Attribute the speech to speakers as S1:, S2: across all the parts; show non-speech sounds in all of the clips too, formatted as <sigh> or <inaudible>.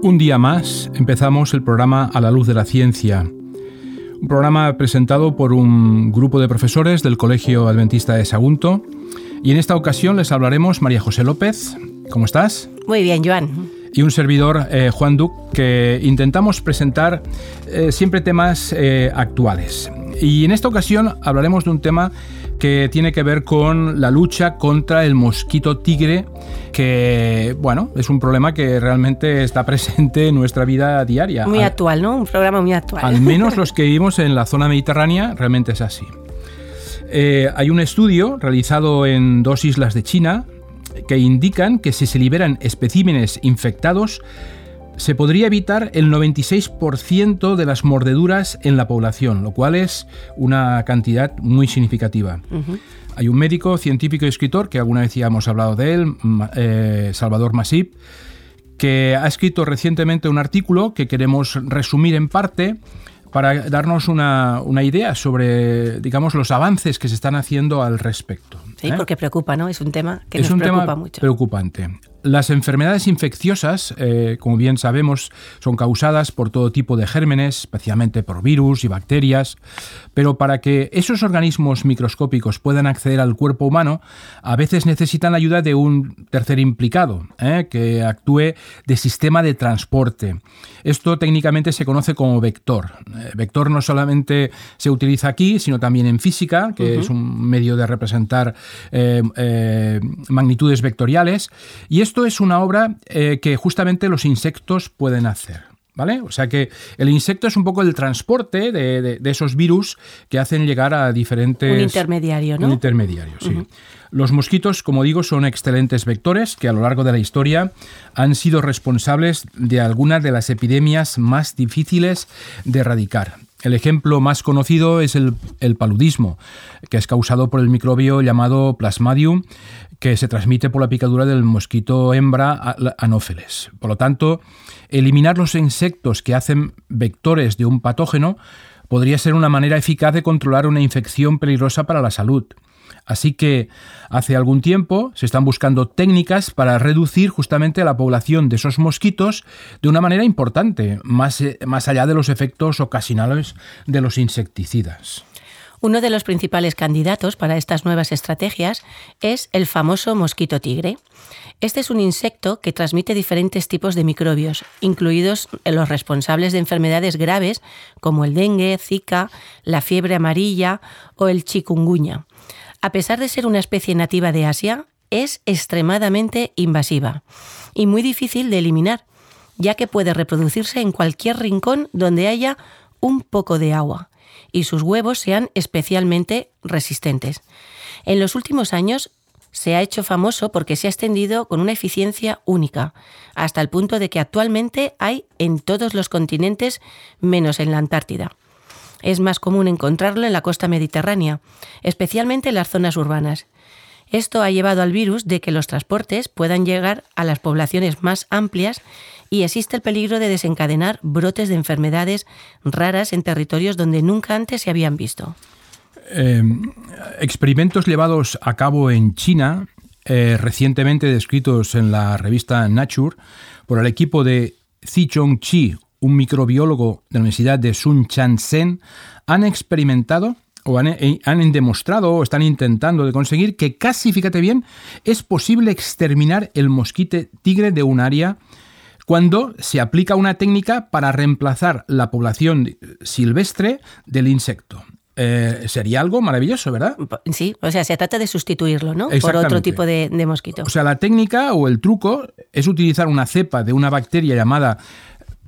S1: Un día más empezamos el programa A la luz de la ciencia, un programa presentado por un grupo de profesores del Colegio Adventista de Sagunto. Y en esta ocasión les hablaremos María José López. ¿Cómo estás?
S2: Muy bien, Joan.
S1: Y un servidor, eh, Juan Duc, que intentamos presentar eh, siempre temas eh, actuales. Y en esta ocasión hablaremos de un tema que tiene que ver con la lucha contra el mosquito tigre, que, bueno, es un problema que realmente está presente en nuestra vida diaria.
S2: Muy actual, ¿no? Un programa muy actual.
S1: Al menos <laughs> los que vivimos en la zona mediterránea, realmente es así. Eh, hay un estudio realizado en dos islas de China que indican que si se liberan especímenes infectados, se podría evitar el 96% de las mordeduras en la población, lo cual es una cantidad muy significativa. Hay un médico, científico y escritor, que alguna vez ya hemos hablado de él, eh, Salvador Masip, que ha escrito recientemente un artículo que queremos resumir en parte para darnos una, idea sobre, digamos, los avances que se están haciendo al respecto.
S2: Sí, ¿eh? porque preocupa, ¿no? Es un tema que es nos un preocupa tema mucho.
S1: Preocupante. Las enfermedades infecciosas, eh, como bien sabemos, son causadas por todo tipo de gérmenes, especialmente por virus y bacterias, pero para que esos organismos microscópicos puedan acceder al cuerpo humano, a veces necesitan la ayuda de un tercer implicado, eh, que actúe de sistema de transporte. Esto técnicamente se conoce como vector. Eh, vector no solamente se utiliza aquí, sino también en física, que es un medio de representar magnitudes vectoriales, y esto es una obra eh, que justamente los insectos pueden hacer. ¿Vale? O sea que el insecto es un poco el transporte de, esos virus que hacen llegar a diferentes...
S2: Un intermediario, ¿no?
S1: Un intermediario, sí. Los mosquitos, como digo, son excelentes vectores que a lo largo de la historia han sido responsables de algunas de las epidemias más difíciles de erradicar. El ejemplo más conocido es el, el, paludismo, que es causado por el microbio llamado Plasmadium, que se transmite por la picadura del mosquito hembra Anopheles. Por lo tanto, eliminar los insectos que hacen vectores de un patógeno podría ser una manera eficaz de controlar una infección peligrosa para la salud. Así que hace algún tiempo se están buscando técnicas para reducir justamente la población de esos mosquitos de una manera importante, más, más allá de los efectos ocasionales de los insecticidas.
S2: Uno de los principales candidatos para estas nuevas estrategias es el famoso mosquito tigre. Este es un insecto que transmite diferentes tipos de microbios, incluidos los responsables de enfermedades graves como el dengue, zika, la fiebre amarilla o el chikungunya. A pesar de ser una especie nativa de Asia, es extremadamente invasiva y muy difícil de eliminar, ya que puede reproducirse en cualquier rincón donde haya un poco de agua y sus huevos sean especialmente resistentes. En los últimos años se ha hecho famoso porque se ha extendido con una eficiencia única, hasta el punto de que actualmente hay en todos los continentes menos en la Antártida. Es más común encontrarlo en la costa mediterránea, especialmente en las zonas urbanas. Esto ha llevado al virus de que los transportes puedan llegar a las poblaciones más amplias y existe el peligro de desencadenar brotes de enfermedades raras en territorios donde nunca antes se habían visto.
S1: Eh, experimentos llevados a cabo en China, eh, recientemente descritos en la revista Nature, por el equipo de Zi Chong-chi, un microbiólogo de la Universidad de Sun Chan-sen, han experimentado o han, eh, han, demostrado o están intentando de conseguir que casi, fíjate bien, es posible exterminar el mosquito tigre de un área cuando se aplica una técnica para reemplazar la población silvestre del insecto. Eh, sería algo maravilloso, ¿verdad?
S2: Sí, o sea, se trata de sustituirlo, ¿no? Por otro tipo de, de, mosquito.
S1: O sea, la técnica o el truco es utilizar una cepa de una bacteria llamada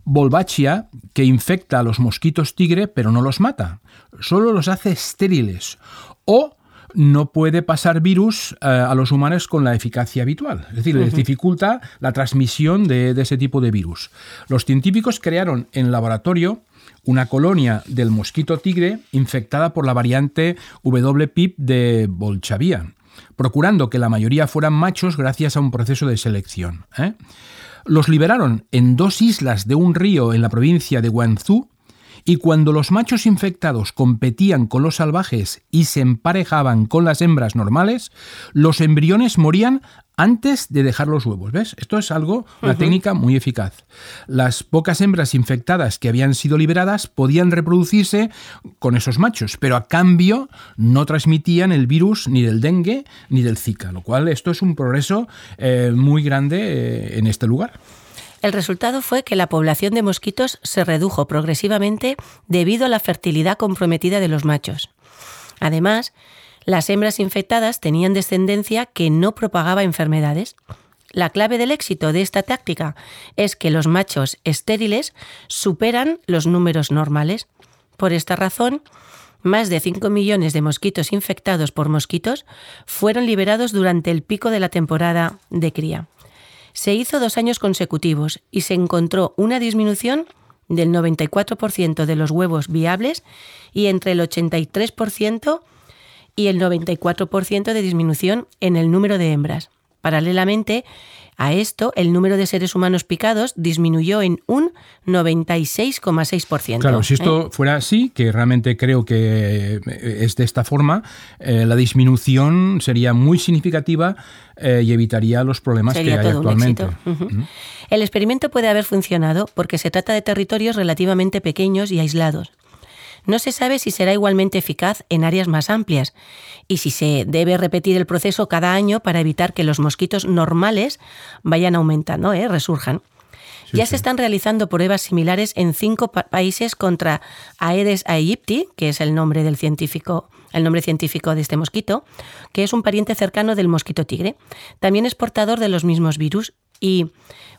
S1: Volbachia que infecta a los mosquitos tigre, pero no los mata, solo los hace estériles. O no puede pasar virus eh, a los humanos con la eficacia habitual. Es decir, les dificulta la transmisión de, ese tipo de virus. Los científicos crearon en laboratorio una colonia del mosquito tigre infectada por la variante WPIP de Bolchavia, procurando que la mayoría fueran machos gracias a un proceso de selección. ¿eh? Los liberaron en dos islas de un río en la provincia de Guangzhou y cuando los machos infectados competían con los salvajes y se emparejaban con las hembras normales, los embriones morían antes de dejar los huevos. ¿Ves? Esto es algo, una técnica muy eficaz. Las pocas hembras infectadas que habían sido liberadas podían reproducirse con esos machos, pero a cambio no transmitían el virus ni del dengue ni del Zika, lo cual esto es un progreso eh, muy grande eh, en este lugar.
S2: El resultado fue que la población de mosquitos se redujo progresivamente debido a la fertilidad comprometida de los machos. Además, las hembras infectadas tenían descendencia que no propagaba enfermedades. La clave del éxito de esta táctica es que los machos estériles superan los números normales. Por esta razón, más de 5 millones de mosquitos infectados por mosquitos fueron liberados durante el pico de la temporada de cría. Se hizo dos años consecutivos y se encontró una disminución del 94% de los huevos viables y entre el 83% y el 94% de disminución en el número de hembras. Paralelamente a esto, el número de seres humanos picados disminuyó en un 96,6%.
S1: Claro, si esto
S2: ¿eh?
S1: fuera así, que realmente creo que eh, es de esta forma, eh, la disminución sería muy significativa y evitaría los problemas que hay actualmente.
S2: El experimento puede haber funcionado porque se trata de territorios relativamente pequeños y aislados. No se sabe si será igualmente eficaz en áreas más amplias y si se debe repetir el proceso cada año para evitar que los mosquitos normales vayan aumentando, ¿eh? resurjan. ya se están realizando pruebas similares en cinco países contra Aedes aegypti, que es el nombre del científico, el nombre científico de este mosquito, que es un pariente cercano del mosquito tigre. También es portador de los mismos virus y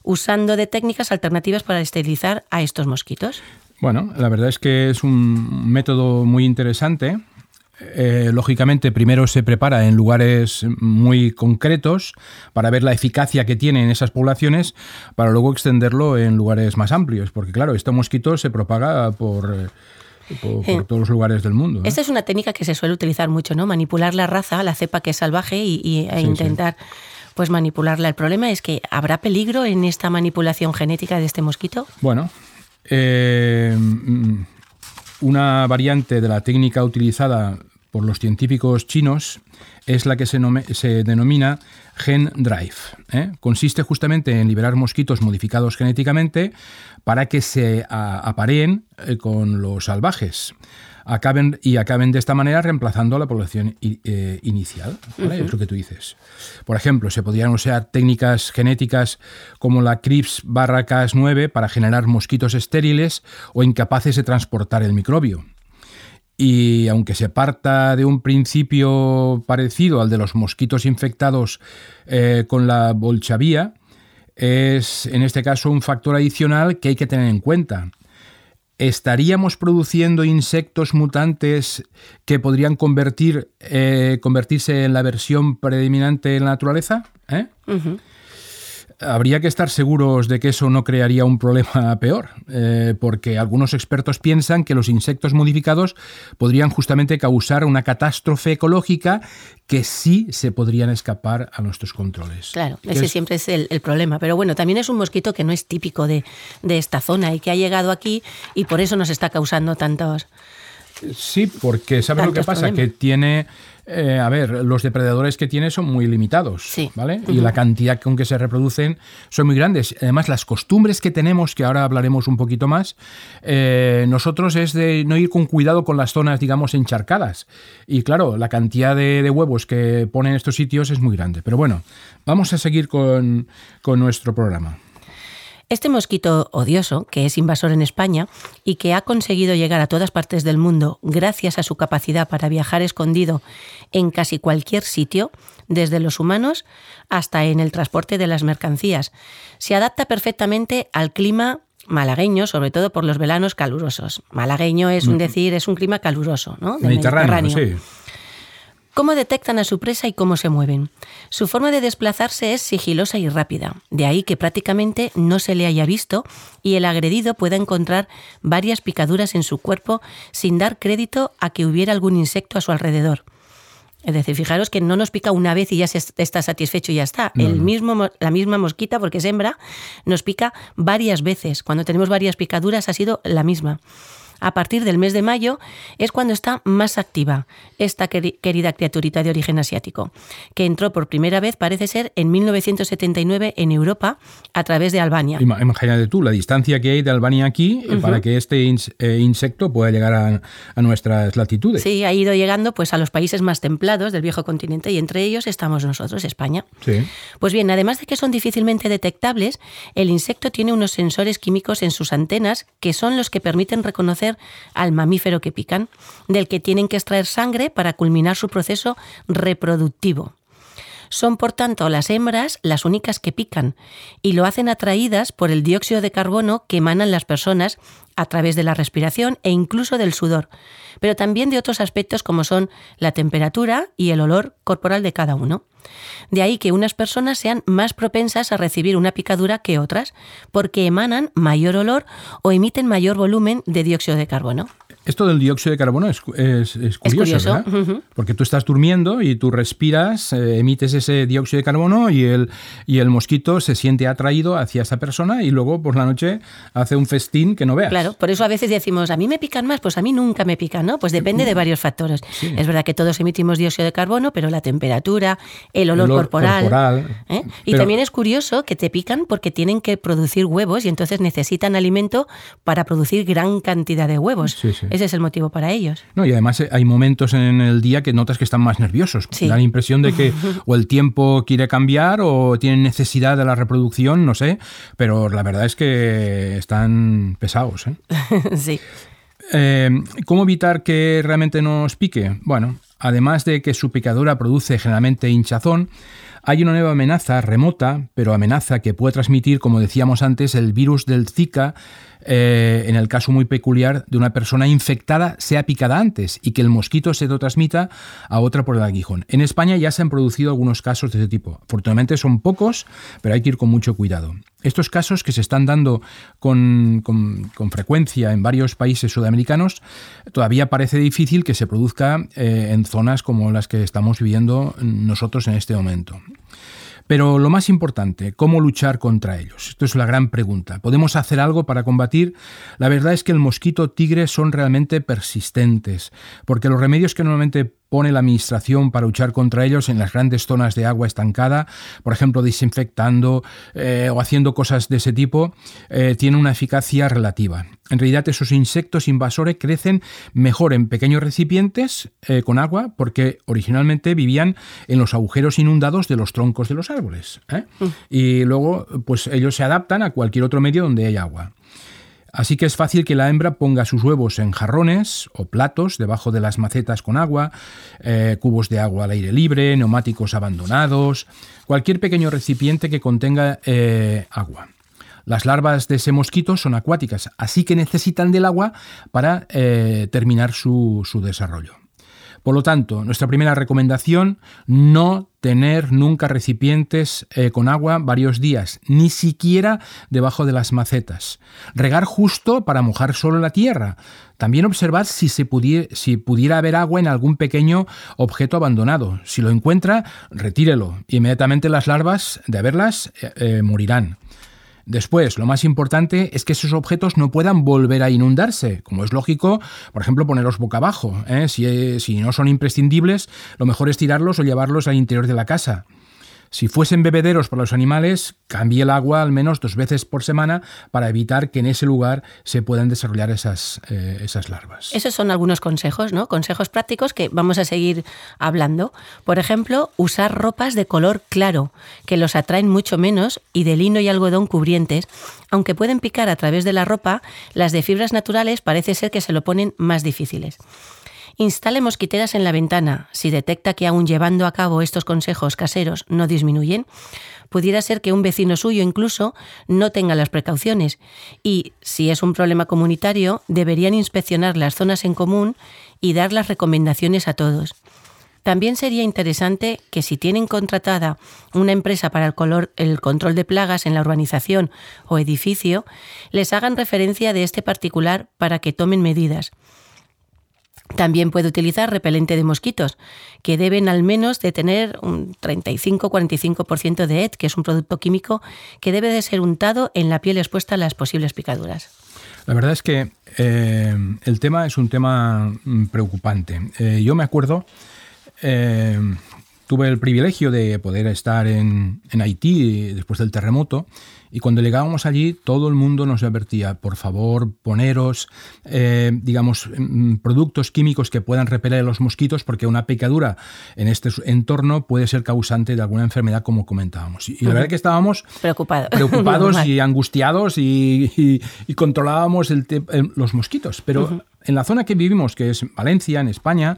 S2: usando de técnicas alternativas para esterilizar a estos mosquitos.
S1: Bueno, la verdad es que es un método muy interesante. Eh, lógicamente, primero se prepara en lugares muy concretos para ver la eficacia que tiene en esas poblaciones, para luego extenderlo en lugares más amplios, porque claro, este mosquito se propaga por, por, todos los lugares del mundo.
S2: Esta es una técnica que se suele utilizar mucho, ¿no? Manipular la raza, la cepa que es salvaje y, e intentar pues manipularla. El problema es que ¿habrá peligro en esta manipulación genética de este mosquito?
S1: Bueno, eh, una variante de la técnica utilizada por los científicos chinos es la que se, denomina Gen Drive. ¿eh? Consiste justamente en liberar mosquitos modificados genéticamente para que se apareen eh, con los salvajes acaben y acaben de esta manera reemplazando a la población eh, inicial. Es lo que tú dices. Por ejemplo, se podrían usar técnicas genéticas como la CRIPS barra Cas9 para generar mosquitos estériles o incapaces de transportar el microbio. Y aunque se parta de un principio parecido al de los mosquitos infectados eh, con la bolchavía, es en este caso un factor adicional que hay que tener en cuenta ¿estaríamos produciendo insectos mutantes que podrían convertir, eh, convertirse en la versión predominante de la naturaleza? ¿Eh? Habría que estar seguros de que eso no crearía un problema <laughs> peor, eh, porque algunos expertos piensan que los insectos modificados podrían justamente causar una catástrofe ecológica que sí se podrían escapar a nuestros controles.
S2: Claro, ese siempre es el, problema. Pero bueno, también es un mosquito que no es típico de, de esta zona y que ha llegado aquí y por eso nos está causando tantos...
S1: Sí, porque ¿sabes lo que pasa? Que tiene eh, a ver, los depredadores que tiene son muy limitados, ¿vale? Y la cantidad con que se reproducen son muy grandes. Además, las costumbres que tenemos, que ahora hablaremos un poquito más, eh, nosotros es de no ir con cuidado con las zonas, digamos, encharcadas. Y claro, la cantidad de, huevos que ponen estos sitios es muy grande. Pero bueno, vamos a seguir con nuestro programa.
S2: Este mosquito odioso, que es invasor en España y que ha conseguido llegar a todas partes del mundo gracias a su capacidad para viajar escondido en casi cualquier sitio, desde los humanos hasta en el transporte de las mercancías, se adapta perfectamente al clima malagueño, sobre todo por los veranos calurosos. Malagueño es un mm. decir, es un clima caluroso, ¿no?
S1: Mediterráneo, Sí.
S2: ¿Cómo detectan a su presa y cómo se mueven? Su forma de desplazarse es sigilosa y rápida, de ahí que prácticamente no se le haya visto y el agredido pueda encontrar varias picaduras en su cuerpo sin dar crédito a que hubiera algún insecto a su alrededor. Es decir, fijaros que no nos pica una vez y ya se está satisfecho y ya está. El mismo, la misma mosquita, porque es hembra, nos pica varias veces. Cuando tenemos varias picaduras ha sido la misma. A partir del mes de mayo es cuando está más activa esta querida criaturita de origen asiático, que entró por primera vez, parece ser, en 1979 en Europa a través de Albania.
S1: Imagínate tú la distancia que hay de Albania aquí eh, para que este eh, insecto pueda llegar a, a, nuestras latitudes.
S2: Sí, ha ido llegando pues, a los países más templados del viejo continente y entre ellos estamos nosotros, España.
S1: Sí.
S2: Pues bien, además de que son difícilmente detectables, el insecto tiene unos sensores químicos en sus antenas que son los que permiten reconocer al mamífero que pican, del que tienen que extraer sangre para culminar su proceso reproductivo. Son, por tanto, las hembras las únicas que pican y lo hacen atraídas por el dióxido de carbono que emanan las personas a través de la respiración e incluso del sudor, pero también de otros aspectos como son la temperatura y el olor corporal de cada uno. De ahí que unas personas sean más propensas a recibir una picadura que otras, porque emanan mayor olor o emiten mayor volumen de dióxido de carbono.
S1: Esto del dióxido de carbono es, curioso, ¿verdad? Porque tú estás durmiendo y tú respiras, eh, emites ese dióxido de carbono y el, y el mosquito se siente atraído hacia esa persona y luego por la noche hace un festín que no veas.
S2: Claro, por eso a veces decimos, a mí me pican más, pues a mí nunca me pican, ¿no? Pues depende de varios factores. Es verdad que todos emitimos dióxido de carbono, pero la temperatura, el olor, corporal. ¿eh? Y también es curioso que te pican porque tienen que producir huevos y entonces necesitan alimento para producir gran cantidad de huevos.
S1: Sí, sí.
S2: Ese es el motivo para ellos.
S1: No, y además eh, hay momentos en el día que notas que están más nerviosos. Sí. Da la impresión de que <laughs> o el tiempo quiere cambiar o tienen necesidad de la reproducción, no sé, pero la verdad es que están pesados. ¿eh? <laughs>
S2: sí.
S1: Eh, ¿Cómo evitar que realmente nos pique? Bueno, además de que su picadura produce generalmente hinchazón, hay una nueva amenaza remota, pero amenaza que puede transmitir, como decíamos antes, el virus del Zika eh, en el caso muy peculiar de una persona infectada sea picada antes y que el mosquito se lo transmita a otra por el aguijón. En España ya se han producido algunos casos de ese tipo. Afortunadamente son pocos, pero hay que ir con mucho cuidado. Estos casos que se están dando con, frecuencia en varios países sudamericanos, todavía parece difícil que se produzca eh, en zonas como las que estamos viviendo nosotros en este momento. Pero lo más importante, ¿cómo luchar contra ellos? Esto es la gran pregunta. ¿Podemos hacer algo para combatir? La verdad es que el mosquito tigre son realmente persistentes, porque los remedios que normalmente pone la Administración para luchar contra ellos en las grandes zonas de agua estancada, por ejemplo, desinfectando eh, o haciendo cosas de ese tipo, eh, tiene una eficacia relativa. En realidad, esos insectos invasores crecen mejor en pequeños recipientes eh, con agua porque originalmente vivían en los agujeros inundados de los troncos de los árboles. Mm. Y luego, pues ellos se adaptan a cualquier otro medio donde hay agua. Así que es fácil que la hembra ponga sus huevos en jarrones o platos debajo de las macetas con agua, eh, cubos de agua al aire libre, neumáticos abandonados, cualquier pequeño recipiente que contenga eh, agua. Las larvas de ese mosquito son acuáticas, así que necesitan del agua para eh, terminar su desarrollo. Por lo tanto, nuestra primera recomendación, no tener nunca recipientes eh, con agua varios días, ni siquiera debajo de las macetas. Regar justo para mojar solo la tierra. También observar si, se pudiera, haber agua en algún pequeño objeto abandonado. Si lo encuentra, retírelo. Inmediatamente las larvas, de haberlas, eh, eh, morirán. Después, lo más importante es que esos objetos no puedan volver a inundarse. Como es lógico, por ejemplo, ponerlos boca abajo. ¿eh? Si, si no son imprescindibles, lo mejor es tirarlos o llevarlos al interior de la casa. Si fuesen bebederos para los animales, cambie el agua al menos dos veces por semana para evitar que en ese lugar se puedan desarrollar esas, eh, esas larvas.
S2: Esos son algunos consejos, ¿no? Consejos prácticos que vamos a seguir hablando. Por ejemplo, usar ropas de color claro, que los atraen mucho menos, y de lino y algodón cubrientes. Aunque pueden picar a través de la ropa, las de fibras naturales parece ser que se lo ponen más difíciles. Instale mosquiteras en la ventana. Si detecta que aún llevando a cabo estos consejos caseros no disminuyen, pudiera ser que un vecino suyo incluso no tenga las precauciones y, si es un problema comunitario, deberían inspeccionar las zonas en común y dar las recomendaciones a todos. También sería interesante que si tienen contratada una empresa para el, color, el, control de plagas en la urbanización o edificio, les hagan referencia de este particular para que tomen medidas. También puede utilizar repelente de mosquitos, que deben al menos de tener un 35-45% de ET, que es un producto químico que debe de ser untado en la piel expuesta a las posibles picaduras.
S1: La verdad es que eh, el tema es un tema mm, preocupante. Eh, yo me acuerdo, eh, tuve el privilegio de poder estar en, en Haití después del terremoto y cuando llegábamos allí, todo el mundo nos advertía, por favor, poneros, eh, digamos, mm, productos químicos que puedan repeler a los mosquitos, porque una picadura en este entorno puede ser causante de alguna enfermedad, como comentábamos. Y, la verdad que estábamos <laughs>
S2: preocupados
S1: y angustiados y, controlábamos los mosquitos. Pero en la zona que vivimos, que es Valencia, en España,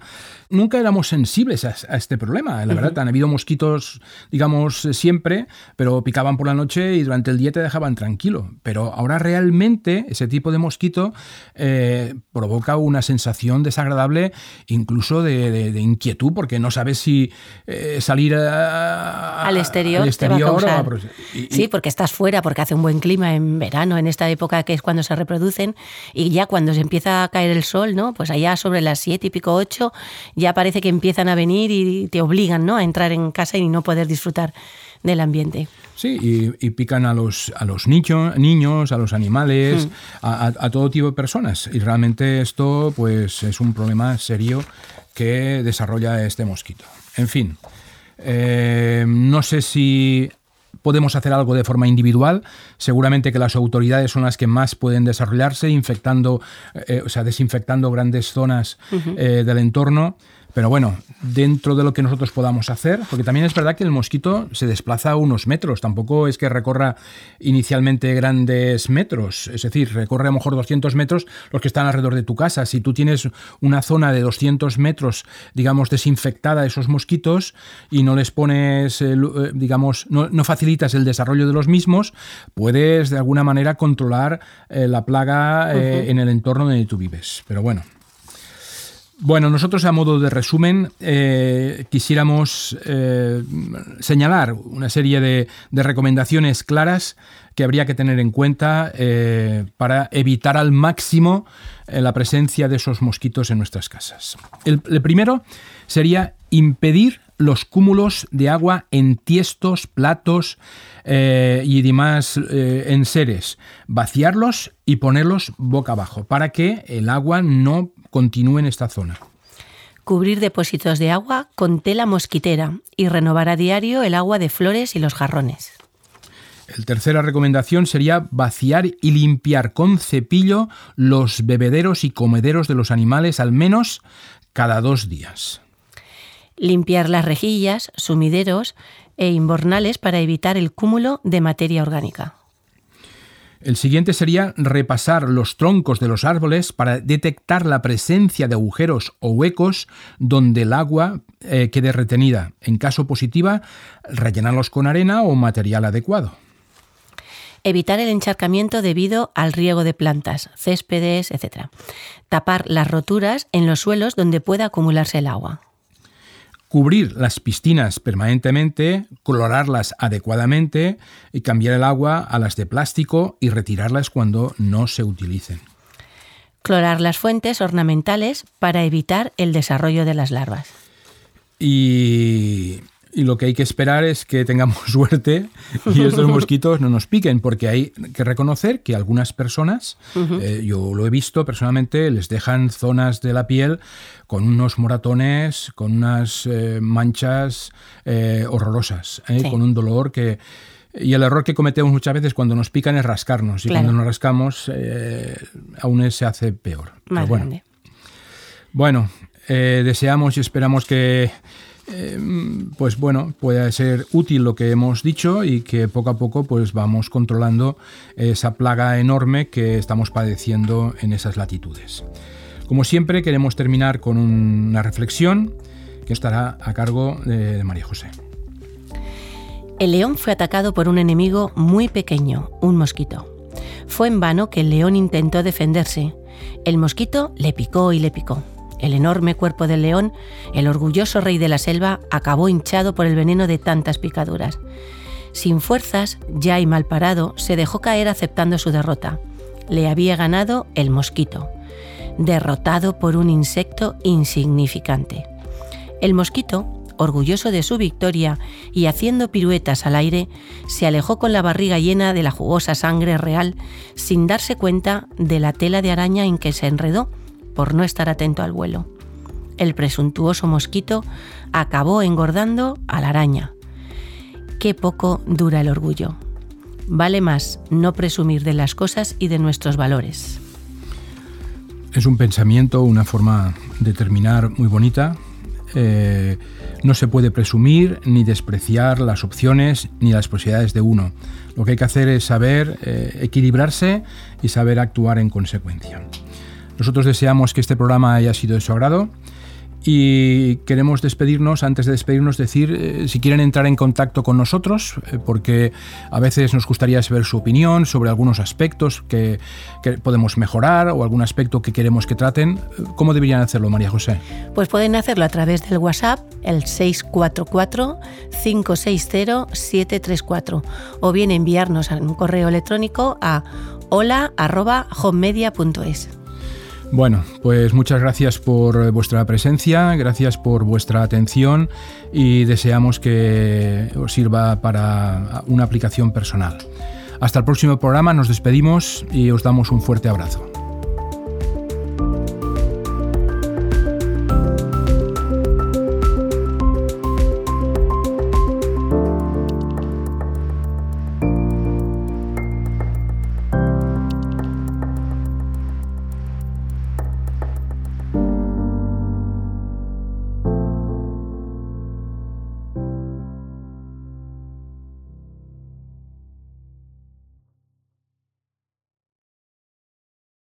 S1: nunca éramos sensibles a, este problema. La verdad, han habido mosquitos, digamos, siempre, pero picaban por la noche y durante el día te dejaban tranquilo. Pero ahora realmente ese tipo de mosquito eh, provoca una sensación desagradable, incluso de, inquietud, porque no sabes si eh, salir
S2: al exterior, te va a causar. sí, porque estás fuera, porque hace un buen clima en verano, en esta época que es cuando se reproducen, y ya cuando se empieza a caer el sol, ¿no? Pues allá sobre las siete y pico, ocho, ya parece que empiezan a venir y te obligan, ¿no? A entrar en casa y no poder disfrutar del ambiente.
S1: Sí, y, pican a los, a los niños, niños, a los animales, hmm. a, todo tipo de personas. Y realmente esto pues, es un problema serio que desarrolla este mosquito. En fin, eh, no sé si podemos hacer algo de forma individual. Seguramente que las autoridades son las que más pueden desarrollarse, infectando, eh, o sea, desinfectando grandes zonas eh, del entorno. Pero bueno, dentro de lo que nosotros podamos hacer, porque también es verdad que el mosquito se desplaza unos metros, tampoco es que recorra inicialmente grandes metros, es decir, recorre a lo mejor 200 metros los que están alrededor de tu casa. Si tú tienes una zona de 200 metros, digamos, desinfectada de esos mosquitos y no les pones, eh, eh, digamos, no, facilitas el desarrollo de los mismos, puedes de alguna manera controlar eh, la plaga en el entorno donde tú vives. Pero bueno. Bueno, nosotros a modo de resumen eh, quisiéramos eh, señalar una serie de, recomendaciones claras que habría que tener en cuenta eh, para evitar al máximo la presencia de esos mosquitos en nuestras casas. El, primero sería impedir los cúmulos de agua en tiestos, platos y demás enseres. Vaciarlos y ponerlos boca abajo para que el agua no continúe en esta zona.
S2: Cubrir depósitos de agua con tela mosquitera y renovar a diario el agua de flores y los jarrones.
S1: La tercera recomendación sería vaciar y limpiar con cepillo los bebederos y comederos de los animales al menos cada dos días.
S2: Limpiar las rejillas, sumideros e inbornales para evitar el cúmulo de materia orgánica.
S1: El siguiente sería repasar los troncos de los árboles para detectar la presencia de agujeros o huecos donde el agua eh, quede retenida. En caso positiva, rellenarlos con arena o material adecuado.
S2: Evitar el encharcamiento debido al riego de plantas, céspedes, etc. Tapar las roturas en los suelos donde pueda acumularse el agua
S1: cubrir las piscinas permanentemente, colorarlas adecuadamente y cambiar el agua a las de plástico y retirarlas cuando no se utilicen.
S2: Clorar las fuentes ornamentales para evitar el desarrollo de las larvas.
S1: Y y lo que hay que esperar es que tengamos <laughs> suerte y estos mosquitos no nos piquen, porque hay que reconocer que algunas personas, eh, yo lo he visto personalmente, les dejan zonas de la piel con unos moratones, con unas eh, manchas eh, horrorosas, con un dolor que... Y el error que cometemos muchas veces cuando nos pican es rascarnos, y cuando nos rascamos aún se hace peor. bueno, bueno deseamos y esperamos que eh, pues bueno, puede ser útil lo que hemos dicho y que poco a poco pues vamos controlando esa plaga enorme que estamos padeciendo en esas latitudes. Como siempre queremos terminar con una reflexión que estará a cargo de María José.
S2: El león fue atacado por un enemigo muy pequeño, un mosquito. Fue en vano que el león intentó defenderse. El mosquito le picó y le picó. El enorme cuerpo del león, el orgulloso rey de la selva, acabó hinchado por el veneno de tantas picaduras. Sin fuerzas, ya y mal parado, se dejó caer aceptando su derrota. Le había ganado el mosquito, derrotado por un insecto insignificante. El mosquito, orgulloso de su victoria y haciendo piruetas al aire, se alejó con la barriga llena de la jugosa sangre real sin darse cuenta de la tela de araña en que se enredó por no estar atento al vuelo. El presuntuoso mosquito acabó engordando a la araña. Qué poco dura el orgullo. Vale más no presumir de las cosas y de nuestros valores.
S1: Es un pensamiento, una forma de terminar muy bonita. Eh, no se puede presumir ni despreciar las opciones ni las posibilidades de uno. Lo que hay que hacer es saber eh, equilibrarse y saber actuar en consecuencia. Nosotros deseamos que este programa haya sido de su agrado y queremos despedirnos, antes de despedirnos, decir eh, si quieren entrar en contacto con nosotros, eh, porque a veces nos gustaría saber su opinión sobre algunos aspectos que, podemos mejorar o algún aspecto que queremos que traten. ¿Cómo deberían hacerlo, María José?
S2: Pues pueden hacerlo a través del WhatsApp, el 644-560-734, o bien enviarnos un correo electrónico a hola.homemedia.es.
S1: Bueno, pues muchas gracias por vuestra presencia, gracias por vuestra atención y deseamos que os sirva para una aplicación personal. Hasta el próximo programa, nos despedimos y os damos un fuerte abrazo.